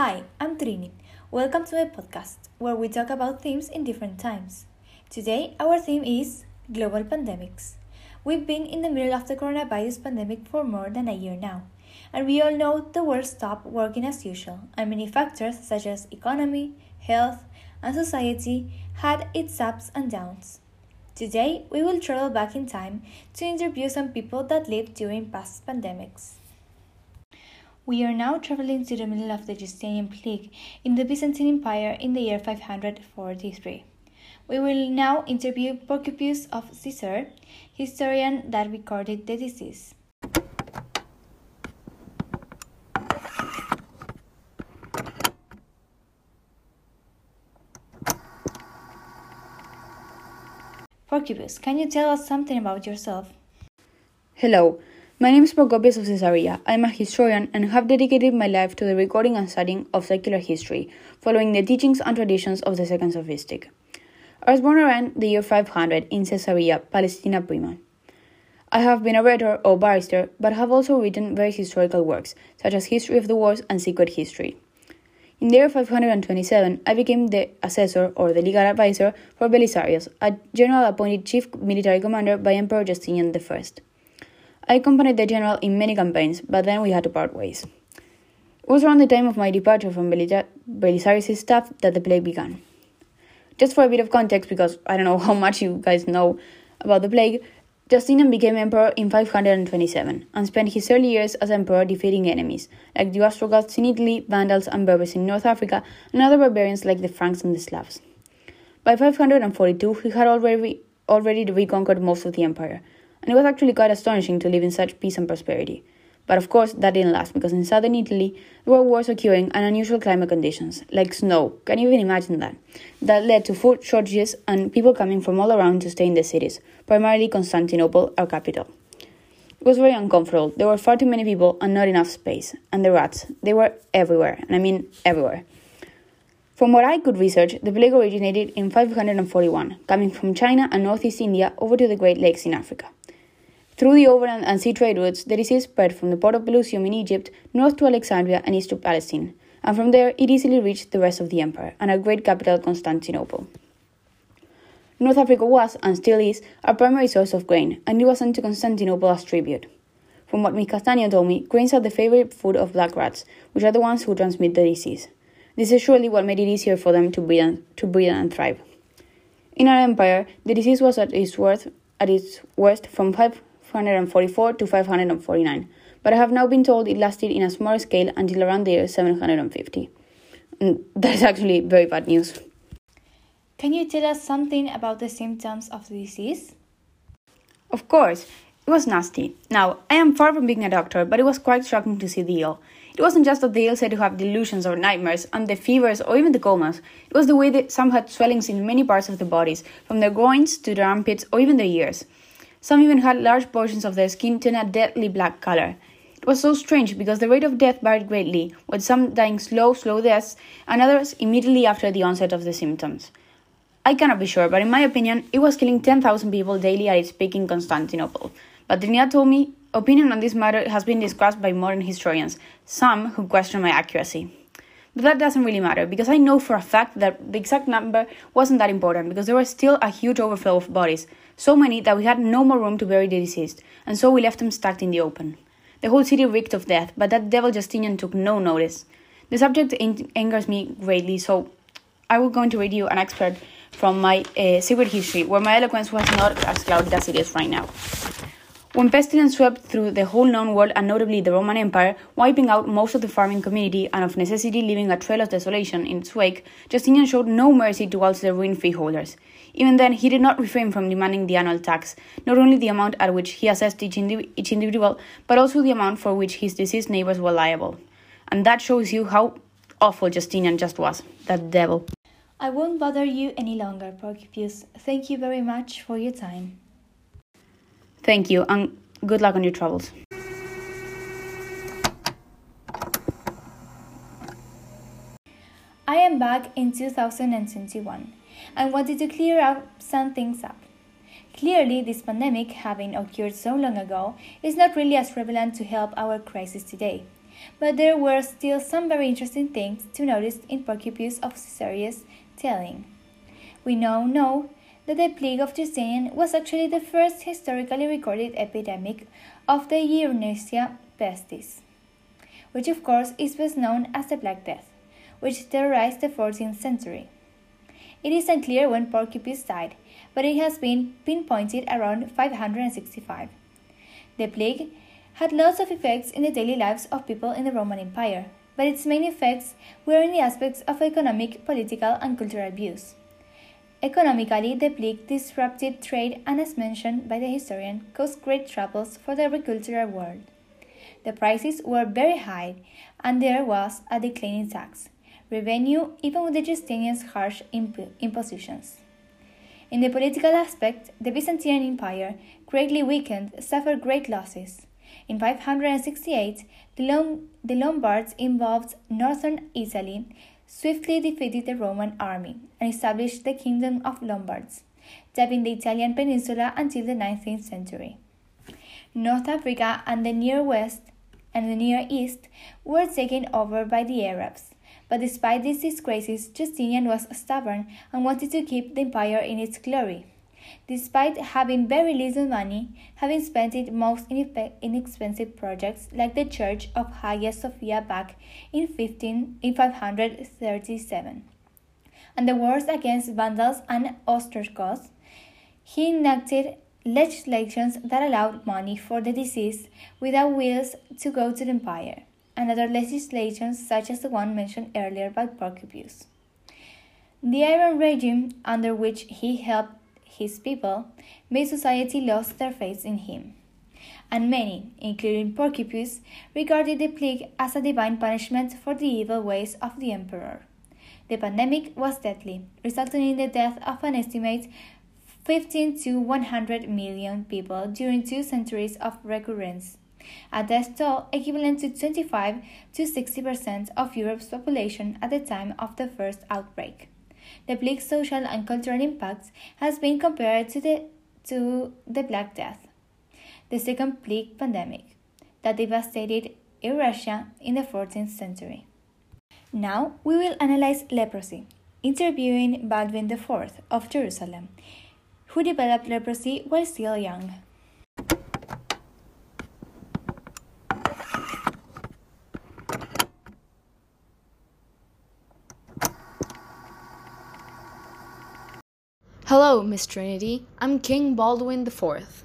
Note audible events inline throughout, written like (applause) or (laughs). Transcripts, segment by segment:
Hi, I'm Trini. Welcome to my podcast, where we talk about themes in different times. Today, our theme is global pandemics. We've been in the middle of the coronavirus pandemic for more than a year now, and we all know the world stopped working as usual, and many factors such as economy, health, and society had its ups and downs. Today, we will travel back in time to interview some people that lived during past pandemics. We are now traveling to the middle of the Justinian plague in the Byzantine Empire in the year 543. We will now interview Procopius of Caesar, historian that recorded the disease. Procopius, can you tell us something about yourself? Hello, my name is Procopius of Caesarea. I am a historian and have dedicated my life to the recording and studying of secular history, following the teachings and traditions of the Second Sophistic. I was born around the year 500 in Caesarea, Palestina Prima. I have been a writer or barrister, but have also written various historical works, such as History of the Wars and Secret History. In the year 527, I became the assessor or the legal advisor for Belisarius, a general appointed chief military commander by Emperor Justinian I. I accompanied the general in many campaigns, but then we had to part ways. It was around the time of my departure from Belisarius' staff that the plague began. Just for a bit of context, because I don't know (laughs) how much you guys know about the plague, Justinian became emperor in 527 and spent his early years as emperor defeating enemies like the Ostrogoths in Italy, Vandals and Berbers in North Africa, and other barbarians like the Franks and the Slavs. By 542, he had already, already reconquered most of the empire, and it was actually quite astonishing to live in such peace and prosperity. But of course, that didn't last because in southern Italy there were wars occurring and unusual climate conditions, like snow. Can you even imagine that? That led to food shortages and people coming from all around to stay in the cities, primarily Constantinople, our capital. It was very uncomfortable. There were far too many people and not enough space. And the rats, they were everywhere, and I mean everywhere. From what I could research, the plague originated in 541, coming from China and northeast India over to the Great Lakes in Africa. Through the overland and sea trade routes, the disease spread from the port of Pelusium in Egypt north to Alexandria and east to Palestine, and from there it easily reached the rest of the empire and our great capital Constantinople. North Africa was, and still is, our primary source of grain, and it was sent to Constantinople as tribute. From what Miss Castaño told me, grains are the favorite food of black rats, which are the ones who transmit the disease. This is surely what made it easier for them to breed and, to breed and thrive. In our empire, the disease was at its worst, at its worst from 5 544 to 549, but I have now been told it lasted in a smaller scale until around the year 750. Mm, and (laughs) that is actually very bad news. Can you tell us something about the symptoms of the disease? Of course, it was nasty. Now, I am far from being a doctor, but it was quite shocking to see the ill. It wasn't just that the ill said to have delusions or nightmares, and the fevers, or even the comas. It was the way that some had swellings in many parts of their bodies, from their groins to their armpits or even their ears. Some even had large portions of their skin turn a deadly black color. It was so strange because the rate of death varied greatly, with some dying slow, slow deaths, and others immediately after the onset of the symptoms. I cannot be sure, but in my opinion, it was killing 10,000 people daily at its peak in Constantinople. But Trinidad told me opinion on this matter has been discussed by modern historians, some who question my accuracy. But that doesn't really matter because I know for a fact that the exact number wasn't that important because there was still a huge overflow of bodies, so many that we had no more room to bury the deceased, and so we left them stacked in the open. The whole city reeked of death, but that devil Justinian took no notice. The subject angers me greatly, so I will go to read you an excerpt from my uh, secret history, where my eloquence was not as clouded as it is right now. When pestilence swept through the whole known world and notably the Roman Empire, wiping out most of the farming community and of necessity leaving a trail of desolation in its wake, Justinian showed no mercy towards the ruined freeholders. Even then, he did not refrain from demanding the annual tax, not only the amount at which he assessed each, indiv- each individual, but also the amount for which his deceased neighbors were liable. And that shows you how awful Justinian just was, that devil. I won't bother you any longer, Procopius. Thank you very much for your time. Thank you, and good luck on your travels. I am back in 2021 and wanted to clear up some things up. Clearly, this pandemic, having occurred so long ago, is not really as relevant to help our crisis today. but there were still some very interesting things to notice in Porcipius of Caesarea's telling. We now know that the plague of Justinian was actually the first historically recorded epidemic of the Yersinia pestis, which of course is best known as the Black Death, which terrorized the 14th century. It is unclear when Porcipius died, but it has been pinpointed around 565. The plague had lots of effects in the daily lives of people in the Roman Empire, but its main effects were in the aspects of economic, political, and cultural views. Economically, the plague disrupted trade and, as mentioned by the historian, caused great troubles for the agricultural world. The prices were very high, and there was a declining tax revenue even with the Justinian's harsh imp- impositions. In the political aspect, the Byzantine Empire, greatly weakened, suffered great losses. In 568, the, Lom- the Lombards involved northern Italy swiftly defeated the Roman army and established the Kingdom of Lombards, tapping the Italian peninsula until the 19th century. North Africa and the Near West and the Near East were taken over by the Arabs, but despite these disgraces, Justinian was stubborn and wanted to keep the empire in its glory. Despite having very little money, having spent it most in inexpensive projects like the Church of Hagia Sophia back in, 15, in 537, and the wars against Vandals and Ostrogoths, he enacted legislations that allowed money for the deceased without wills to go to the empire, and other legislations such as the one mentioned earlier by Porcipius. The Iron regime under which he helped his people, made society lose their faith in him. And many, including Porcipius, regarded the plague as a divine punishment for the evil ways of the emperor. The pandemic was deadly, resulting in the death of an estimated 15 to 100 million people during two centuries of recurrence, a death toll equivalent to 25 to 60 percent of Europe's population at the time of the first outbreak the plague's social and cultural impact has been compared to the, to the Black Death, the second plague pandemic that devastated Eurasia in the 14th century. Now we will analyze leprosy, interviewing Baldwin IV of Jerusalem, who developed leprosy while still young. Hello, Miss Trinity. I'm King Baldwin IV.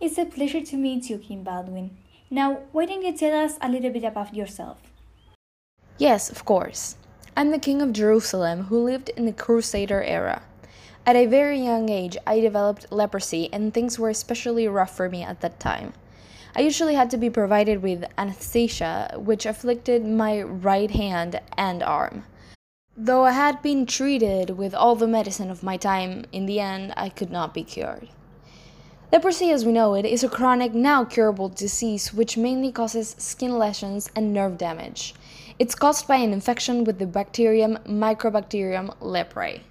It's a pleasure to meet you, King Baldwin. Now, why don't you tell us a little bit about yourself? Yes, of course. I'm the King of Jerusalem who lived in the Crusader era. At a very young age, I developed leprosy, and things were especially rough for me at that time. I usually had to be provided with anesthesia, which afflicted my right hand and arm. Though I had been treated with all the medicine of my time, in the end I could not be cured. Leprosy, as we know it, is a chronic, now curable disease which mainly causes skin lesions and nerve damage. It's caused by an infection with the bacterium Mycobacterium leprae.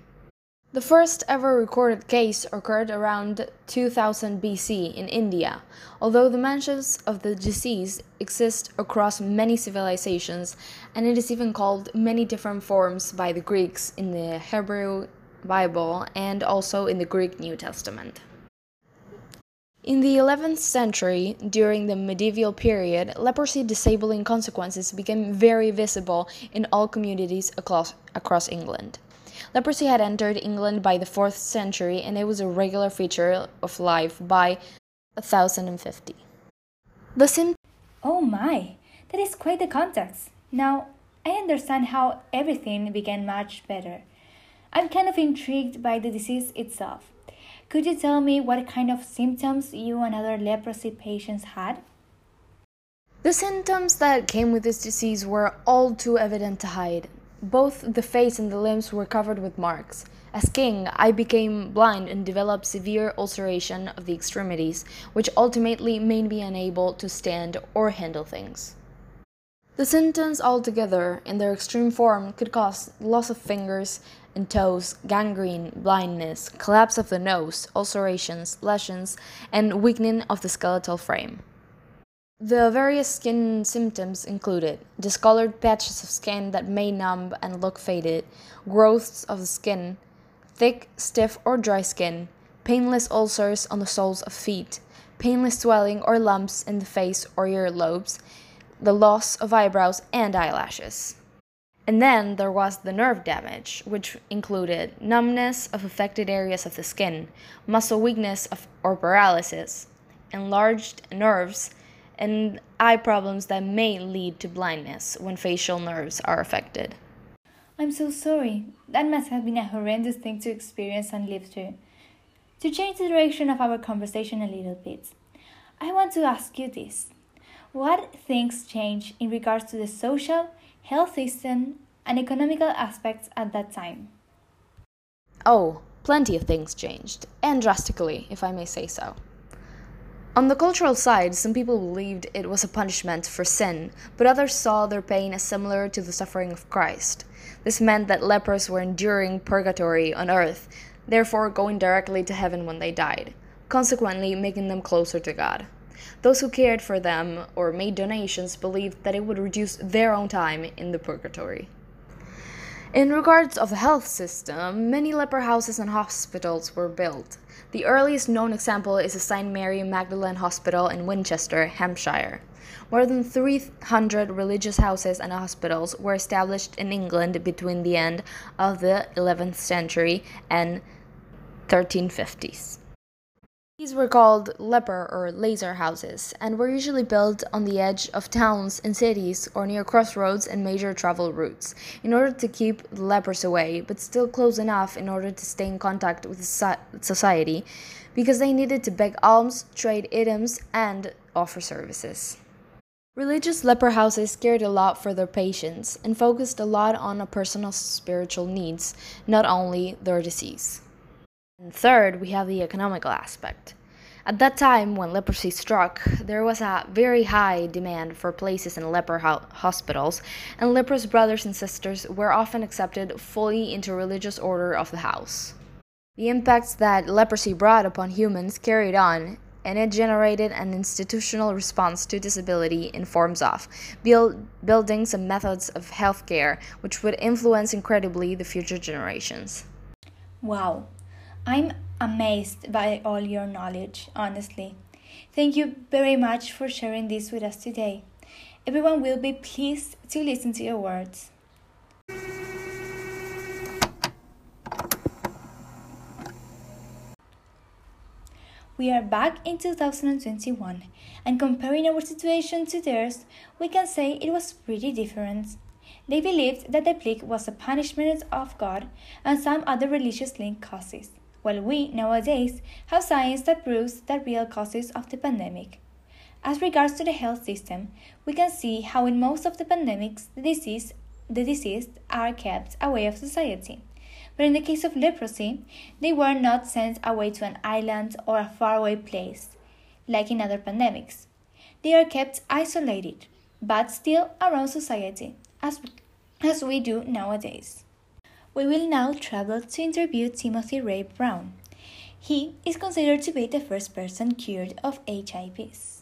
The first ever recorded case occurred around 2000 BC in India, although the mentions of the disease exist across many civilizations, and it is even called many different forms by the Greeks in the Hebrew Bible and also in the Greek New Testament. In the 11th century, during the medieval period, leprosy disabling consequences became very visible in all communities across, across England. Leprosy had entered England by the 4th century and it was a regular feature of life by 1050. The sim- Oh my, that is quite the context. Now, I understand how everything began much better. I'm kind of intrigued by the disease itself. Could you tell me what kind of symptoms you and other leprosy patients had? The symptoms that came with this disease were all too evident to hide. Both the face and the limbs were covered with marks. As king, I became blind and developed severe ulceration of the extremities, which ultimately made me unable to stand or handle things. The symptoms altogether, in their extreme form, could cause loss of fingers and toes, gangrene, blindness, collapse of the nose, ulcerations, lesions, and weakening of the skeletal frame. The various skin symptoms included discolored patches of skin that may numb and look faded, growths of the skin, thick, stiff, or dry skin, painless ulcers on the soles of feet, painless swelling or lumps in the face or ear lobes, the loss of eyebrows and eyelashes. And then there was the nerve damage, which included numbness of affected areas of the skin, muscle weakness of, or paralysis, enlarged nerves, and eye problems that may lead to blindness when facial nerves are affected. I'm so sorry. That must have been a horrendous thing to experience and live through. To change the direction of our conversation a little bit, I want to ask you this. What things changed in regards to the social, health system, and economical aspects at that time? Oh, plenty of things changed, and drastically, if I may say so. On the cultural side, some people believed it was a punishment for sin, but others saw their pain as similar to the suffering of Christ. This meant that lepers were enduring purgatory on earth, therefore going directly to heaven when they died, consequently making them closer to God. Those who cared for them or made donations believed that it would reduce their own time in the purgatory. In regards of the health system, many leper houses and hospitals were built. The earliest known example is the St. Mary Magdalene Hospital in Winchester, Hampshire. More than 300 religious houses and hospitals were established in England between the end of the 11th century and 1350s. These were called leper or lazar houses and were usually built on the edge of towns and cities or near crossroads and major travel routes in order to keep the lepers away, but still close enough in order to stay in contact with society because they needed to beg alms, trade items, and offer services. Religious leper houses cared a lot for their patients and focused a lot on a personal spiritual needs, not only their disease. And third, we have the economical aspect. At that time, when leprosy struck, there was a very high demand for places in leper ho- hospitals, and leprous brothers and sisters were often accepted fully into religious order of the house. The impacts that leprosy brought upon humans carried on, and it generated an institutional response to disability in forms of build, buildings and methods of healthcare, which would influence incredibly the future generations. Wow, I'm amazed by all your knowledge, honestly. Thank you very much for sharing this with us today. Everyone will be pleased to listen to your words. We are back in 2021, and comparing our situation to theirs, we can say it was pretty different. They believed that the plague was a punishment of God and some other religious linked causes while we nowadays have science that proves the real causes of the pandemic. As regards to the health system, we can see how in most of the pandemics the disease the deceased are kept away of society. But in the case of leprosy, they were not sent away to an island or a faraway place, like in other pandemics. They are kept isolated, but still around society, as, as we do nowadays. We will now travel to interview Timothy Ray Brown. He is considered to be the first person cured of HIVs.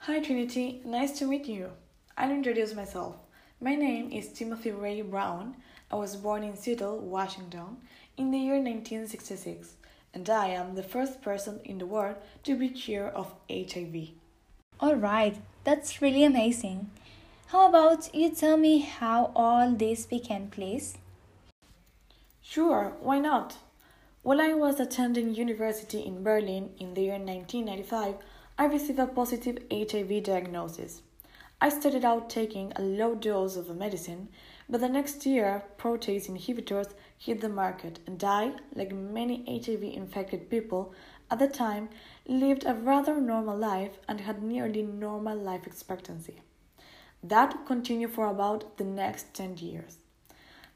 Hi Trinity, nice to meet you. I'll introduce myself. My name is Timothy Ray Brown. I was born in Seattle, Washington, in the year 1966 and I am the first person in the world to be cured of HIV. Alright, that's really amazing. How about you tell me how all this began, please? Sure, why not? While I was attending university in Berlin in the year 1995, I received a positive HIV diagnosis. I started out taking a low dose of a medicine, but the next year, protease inhibitors hit the market, and I, like many HIV infected people at the time, lived a rather normal life and had nearly normal life expectancy. That continued for about the next 10 years.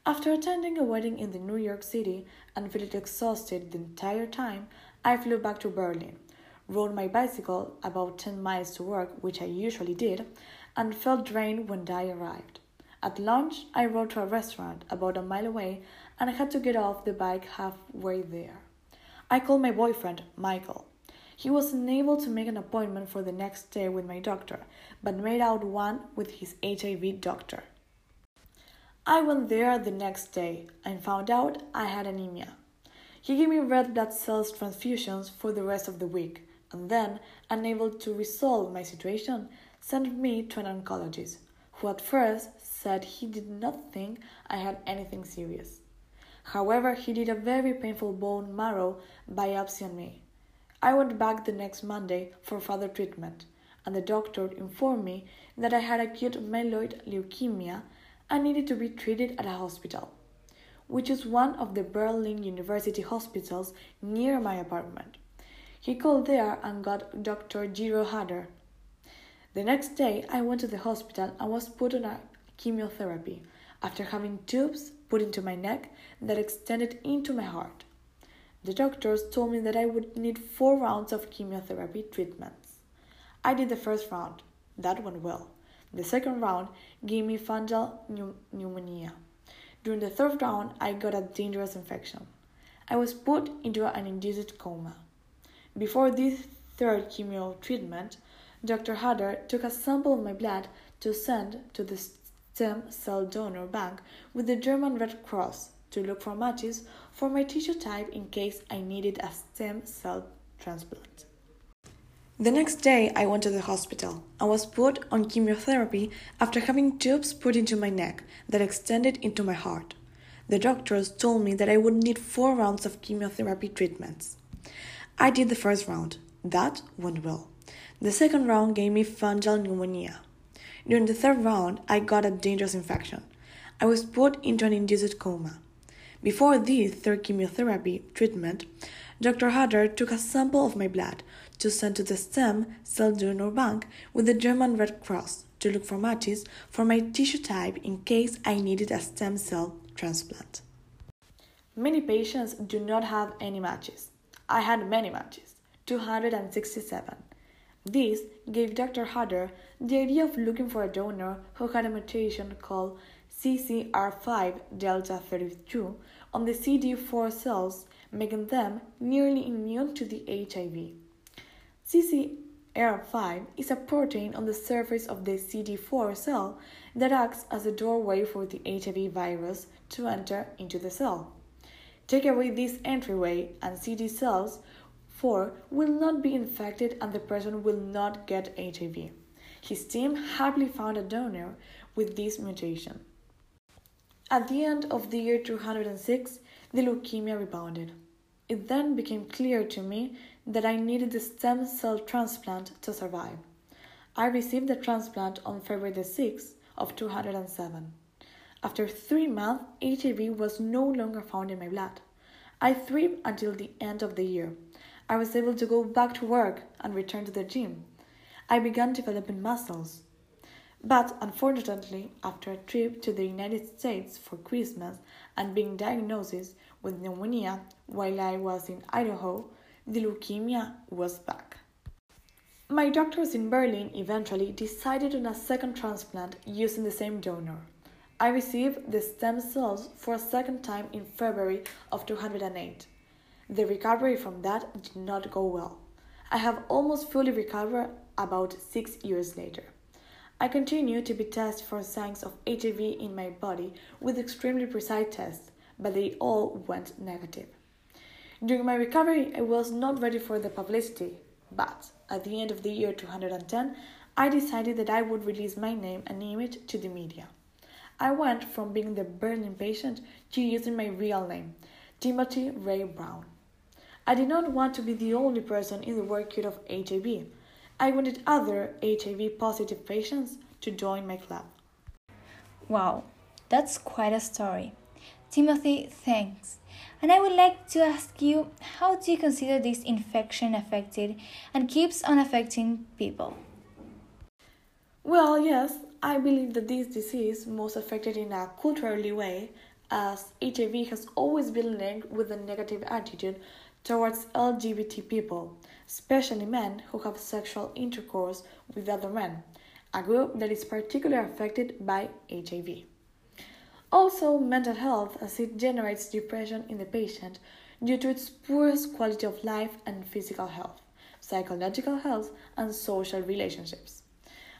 After attending a wedding in the New York City and feeling exhausted the entire time, I flew back to Berlin, rode my bicycle about 10 miles to work, which I usually did, and felt drained when I arrived. At lunch, I rode to a restaurant about a mile away and I had to get off the bike halfway there. I called my boyfriend, Michael. He was unable to make an appointment for the next day with my doctor, but made out one with his HIV doctor. I went there the next day and found out I had anemia. He gave me red blood cells transfusions for the rest of the week, and then, unable to resolve my situation, sent me to an oncologist, who at first said he did not think I had anything serious. However, he did a very painful bone marrow biopsy on me. I went back the next Monday for further treatment, and the doctor informed me that I had acute myeloid leukemia and needed to be treated at a hospital, which is one of the Berlin University hospitals near my apartment. He called there and got Dr. Gero Hütter. The next day, I went to the hospital and was put on a chemotherapy after having tubes put into my neck that extended into my heart. The doctors told me that I would need four rounds of chemotherapy treatments. I did the first round. That went well. The second round gave me fungal pneumonia. During the third round, I got a dangerous infection. I was put into an induced coma. Before this third chemo treatment, Dr. Hütter took a sample of my blood to send to the stem cell donor bank with the German Red Cross to look for matches for my tissue type in case I needed a stem cell transplant. The next day, I went to the hospital and was put on chemotherapy after having tubes put into my neck that extended into my heart. The doctors told me that I would need four rounds of chemotherapy treatments. I did the first round. That went well. The second round gave me fungal pneumonia. During the third round, I got a dangerous infection. I was put into an induced coma. Before this third chemotherapy treatment, Dr. Hütter took a sample of my blood to send to the stem cell donor bank with the German Red Cross to look for matches for my tissue type in case I needed a stem cell transplant. Many patients do not have any matches. I had many matches, 267. This gave Dr. Hütter the idea of looking for a donor who had a mutation called CCR5 delta 32 on the CD4 cells, making them nearly immune to the HIV. CCR5 is a protein on the surface of the CD4 cell that acts as a doorway for the HIV virus to enter into the cell. Take away this entryway, and CD cells 4 will not be infected and the person will not get HIV. His team happily found a donor with this mutation. At the end of the year 206, the leukemia rebounded. It then became clear to me that I needed the stem cell transplant to survive. I received the transplant on February the 6th of 207. After three months, HIV was no longer found in my blood. I thrived until the end of the year. I was able to go back to work and return to the gym. I began developing muscles. But unfortunately, after a trip to the United States for Christmas and being diagnosed with pneumonia while I was in Idaho, the leukemia was back. My doctors in Berlin eventually decided on a second transplant using the same donor. I received the stem cells for a second time in February of 208. The recovery from that did not go well. I have almost fully recovered about six years later. I continue to be tested for signs of HIV in my body with extremely precise tests, but they all went negative. During my recovery, I was not ready for the publicity, but at the end of the year 210, I decided that I would release my name and image to the media. I went from being the Berlin patient to using my real name, Timothy Ray Brown. I did not want to be the only person in the world cured of HIV. I wanted other HIV positive patients to join my club. Wow, that's quite a story. Timothy, thanks. And I would like to ask you how do you consider this infection affected and keeps on affecting people? Well, yes, I believe that this disease most affected in a culturally way, as HIV has always been linked with a negative attitude towards LGBT people, especially men who have sexual intercourse with other men, a group that is particularly affected by HIV. Also, mental health, as it generates depression in the patient due to its poorest quality of life and physical health, psychological health, and social relationships.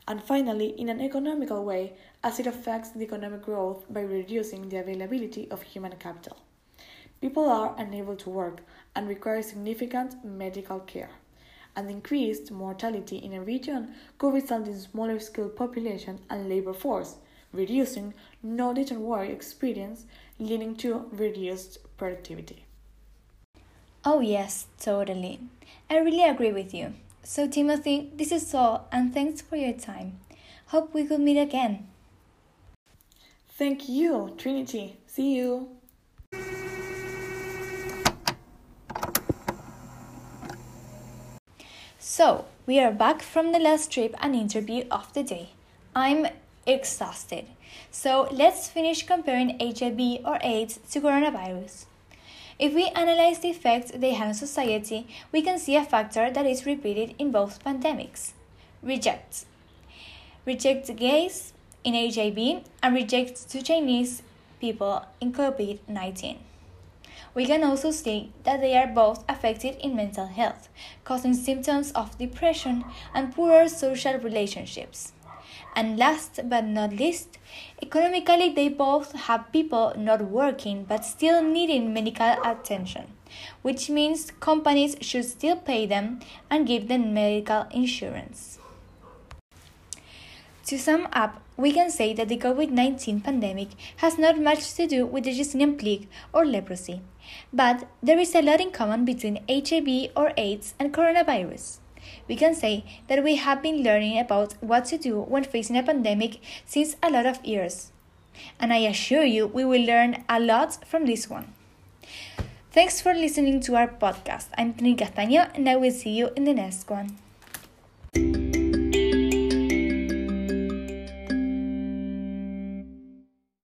And finally, in an economical way, as it affects the economic growth by reducing the availability of human capital. People are unable to work and require significant medical care. And increased mortality in a region could result in smaller skilled population and labor force, reducing knowledge and work experience, leading to reduced productivity. Oh, yes, totally. I really agree with you. So, Timothy, this is all, and thanks for your time. Hope we could meet again. Thank you, Trinity. See you. So, we are back from the last trip and interview of the day. I'm exhausted. So, let's finish comparing HIV or AIDS to coronavirus. If we analyze the effects they have on society, we can see a factor that is repeated in both pandemics rejects. Reject gays in HIV and reject to Chinese people in COVID 19. We can also see that they are both affected in mental health, causing symptoms of depression and poorer social relationships. And last but not least, economically, they both have people not working but still needing medical attention, which means companies should still pay them and give them medical insurance. To sum up, we can say that the COVID 19 pandemic has not much to do with the Yersinia plague or leprosy, but there is a lot in common between HIV or AIDS and coronavirus we can say that we have been learning about what to do when facing a pandemic since a lot of years. And I assure you, we will learn a lot from this one. Thanks for listening to our podcast. I'm Trini Castaño, and I will see you in the next one.